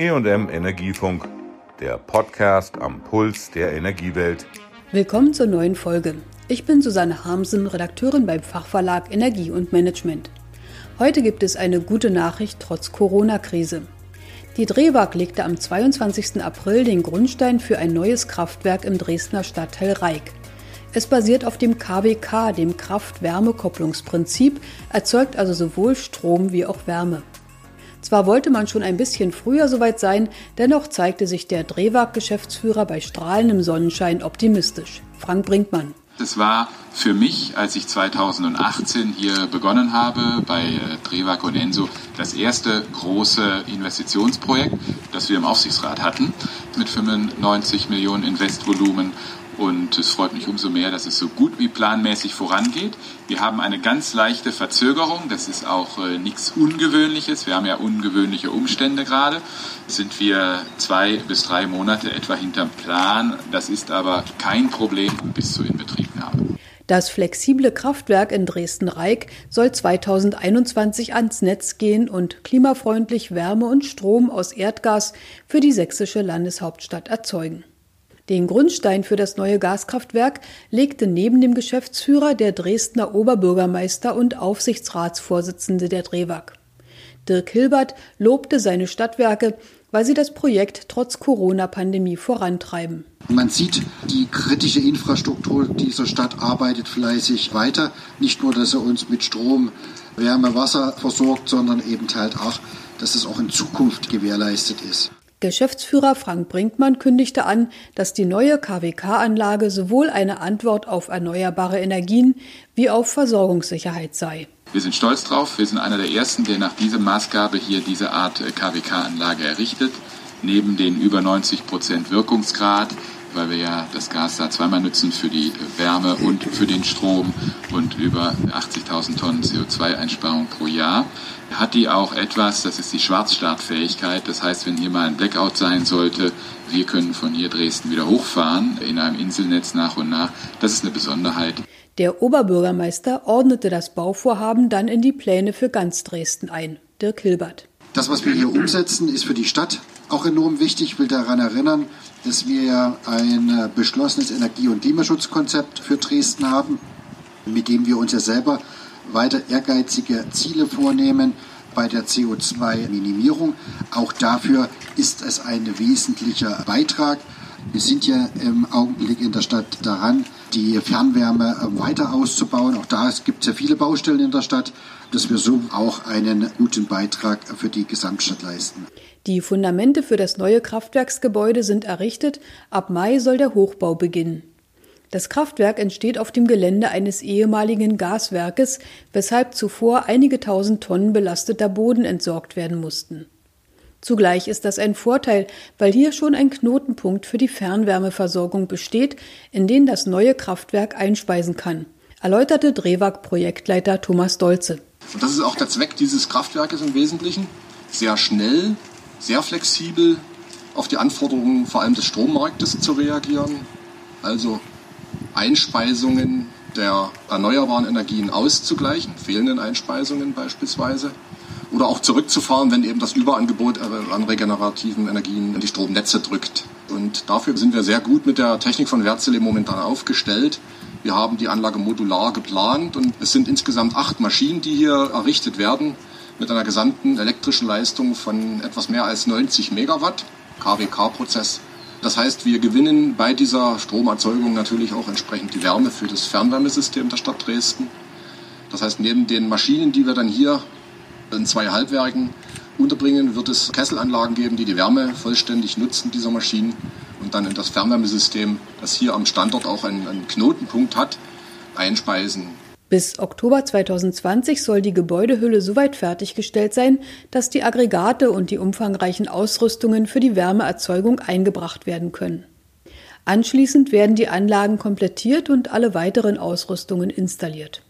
EM Energiefunk, der Podcast am Puls der Energiewelt. Willkommen zur neuen Folge. Ich bin Susanne Harmsen, Redakteurin beim Fachverlag Energie und Management. Heute gibt es eine gute Nachricht trotz Corona-Krise. Die Drehwag legte am 22. April den Grundstein für ein neues Kraftwerk im Dresdner Stadtteil Reik. Es basiert auf dem KWK, dem Kraft-Wärme-Kopplungsprinzip, erzeugt also sowohl Strom wie auch Wärme. Zwar wollte man schon ein bisschen früher soweit sein, dennoch zeigte sich der Drehwag-Geschäftsführer bei strahlendem Sonnenschein optimistisch. Frank Brinkmann. Das war für mich, als ich 2018 hier begonnen habe bei äh, Drewag und Enso, das erste große Investitionsprojekt, das wir im Aufsichtsrat hatten, mit 95 Millionen Investvolumen und es freut mich umso mehr, dass es so gut wie planmäßig vorangeht. Wir haben eine ganz leichte Verzögerung. Das ist auch äh, nichts Ungewöhnliches. Wir haben ja ungewöhnliche Umstände gerade. Sind wir zwei bis drei Monate etwa hinterm Plan. Das ist aber kein Problem bis zur Inbetriebnahme. Das flexible Kraftwerk in Dresden-Reik soll 2021 ans Netz gehen und klimafreundlich Wärme und Strom aus Erdgas für die sächsische Landeshauptstadt erzeugen. Den Grundstein für das neue Gaskraftwerk legte neben dem Geschäftsführer der Dresdner Oberbürgermeister und Aufsichtsratsvorsitzende der DREWAG. Dirk Hilbert lobte seine Stadtwerke, weil sie das Projekt trotz Corona-Pandemie vorantreiben. Man sieht, die kritische Infrastruktur dieser Stadt arbeitet fleißig weiter. Nicht nur, dass er uns mit Strom, Wärme, Wasser versorgt, sondern eben halt auch, dass es auch in Zukunft gewährleistet ist. Geschäftsführer Frank Brinkmann kündigte an, dass die neue KWK-Anlage sowohl eine Antwort auf erneuerbare Energien wie auf Versorgungssicherheit sei. Wir sind stolz drauf. Wir sind einer der ersten, der nach dieser Maßgabe hier diese Art KWK-Anlage errichtet. Neben den über 90 Prozent Wirkungsgrad, weil wir ja das Gas da zweimal nutzen für die Wärme und für den Strom und über 80.000 Tonnen CO2-Einsparung pro Jahr hat die auch etwas, das ist die Schwarzstartfähigkeit. Das heißt, wenn hier mal ein Blackout sein sollte, wir können von hier Dresden wieder hochfahren in einem Inselnetz nach und nach. Das ist eine Besonderheit. Der Oberbürgermeister ordnete das Bauvorhaben dann in die Pläne für ganz Dresden ein. Dirk Hilbert. Das, was wir hier umsetzen, ist für die Stadt auch enorm wichtig. Ich will daran erinnern, dass wir ja ein äh, beschlossenes Energie- und Klimaschutzkonzept für Dresden haben, mit dem wir uns ja selber weiter ehrgeizige Ziele vornehmen bei der CO2-Minimierung. Auch dafür ist es ein wesentlicher Beitrag. Wir sind ja im Augenblick in der Stadt daran, die Fernwärme weiter auszubauen. Auch da gibt es ja viele Baustellen in der Stadt, dass wir so auch einen guten Beitrag für die Gesamtstadt leisten. Die Fundamente für das neue Kraftwerksgebäude sind errichtet. Ab Mai soll der Hochbau beginnen. Das Kraftwerk entsteht auf dem Gelände eines ehemaligen Gaswerkes, weshalb zuvor einige tausend Tonnen belasteter Boden entsorgt werden mussten. Zugleich ist das ein Vorteil, weil hier schon ein Knotenpunkt für die Fernwärmeversorgung besteht, in den das neue Kraftwerk einspeisen kann, erläuterte Drewag-Projektleiter Thomas Dolze. Und das ist auch der Zweck dieses Kraftwerkes im Wesentlichen. Sehr schnell, sehr flexibel auf die Anforderungen vor allem des Strommarktes zu reagieren. Also Einspeisungen der erneuerbaren Energien auszugleichen, fehlenden Einspeisungen beispielsweise, oder auch zurückzufahren, wenn eben das Überangebot an regenerativen Energien in die Stromnetze drückt. Und dafür sind wir sehr gut mit der Technik von Wärtsil momentan aufgestellt. Wir haben die Anlage modular geplant und es sind insgesamt acht Maschinen, die hier errichtet werden, mit einer gesamten elektrischen Leistung von etwas mehr als 90 Megawatt, KWK-Prozess das heißt, wir gewinnen bei dieser Stromerzeugung natürlich auch entsprechend die Wärme für das Fernwärmesystem der Stadt Dresden. Das heißt, neben den Maschinen, die wir dann hier in zwei Halbwerken unterbringen, wird es Kesselanlagen geben, die die Wärme vollständig nutzen dieser Maschinen dann in das Fernwärmesystem, das hier am Standort auch einen, einen Knotenpunkt hat, einspeisen. Bis Oktober 2020 soll die Gebäudehülle soweit fertiggestellt sein, dass die Aggregate und die umfangreichen Ausrüstungen für die Wärmeerzeugung eingebracht werden können. Anschließend werden die Anlagen komplettiert und alle weiteren Ausrüstungen installiert.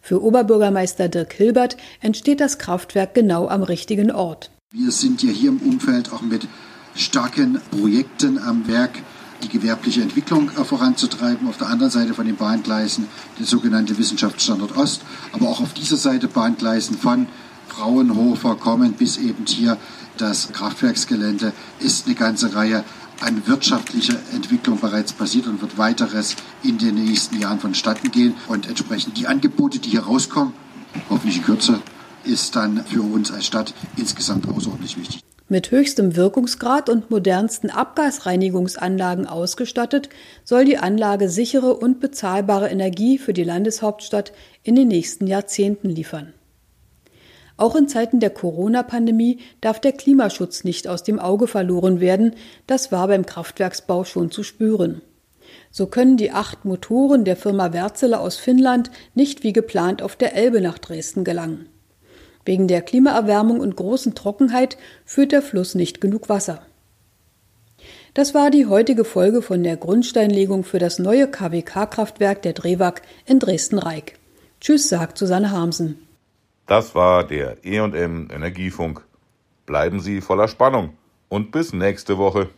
Für Oberbürgermeister Dirk Hilbert entsteht das Kraftwerk genau am richtigen Ort. Wir sind ja hier im Umfeld auch mit starken Projekten am Werk die gewerbliche Entwicklung äh, voranzutreiben. Auf der anderen Seite von den Bahngleisen der sogenannte Wissenschaftsstandort Ost, aber auch auf dieser Seite Bahngleisen von Fraunhofer kommen bis eben hier das Kraftwerksgelände, ist eine ganze Reihe an wirtschaftlicher Entwicklung bereits passiert und wird weiteres in den nächsten Jahren vonstatten gehen. Und entsprechend die Angebote, die hier rauskommen, hoffentlich in Kürze, ist dann für uns als Stadt insgesamt außerordentlich wichtig. Mit höchstem Wirkungsgrad und modernsten Abgasreinigungsanlagen ausgestattet, soll die Anlage sichere und bezahlbare Energie für die Landeshauptstadt in den nächsten Jahrzehnten liefern. Auch in Zeiten der Corona-Pandemie darf der Klimaschutz nicht aus dem Auge verloren werden, das war beim Kraftwerksbau schon zu spüren. So können die acht Motoren der Firma Wärtsilä aus Finnland nicht wie geplant auf der Elbe nach Dresden gelangen. Wegen der Klimaerwärmung und großen Trockenheit führt der Fluss nicht genug Wasser. Das war die heutige Folge von der Grundsteinlegung für das neue KWK-Kraftwerk der Drewag in Dresden-Reik. Tschüss, sagt Susanne Harmsen. Das war der E&M Energiefunk. Bleiben Sie voller Spannung und bis nächste Woche.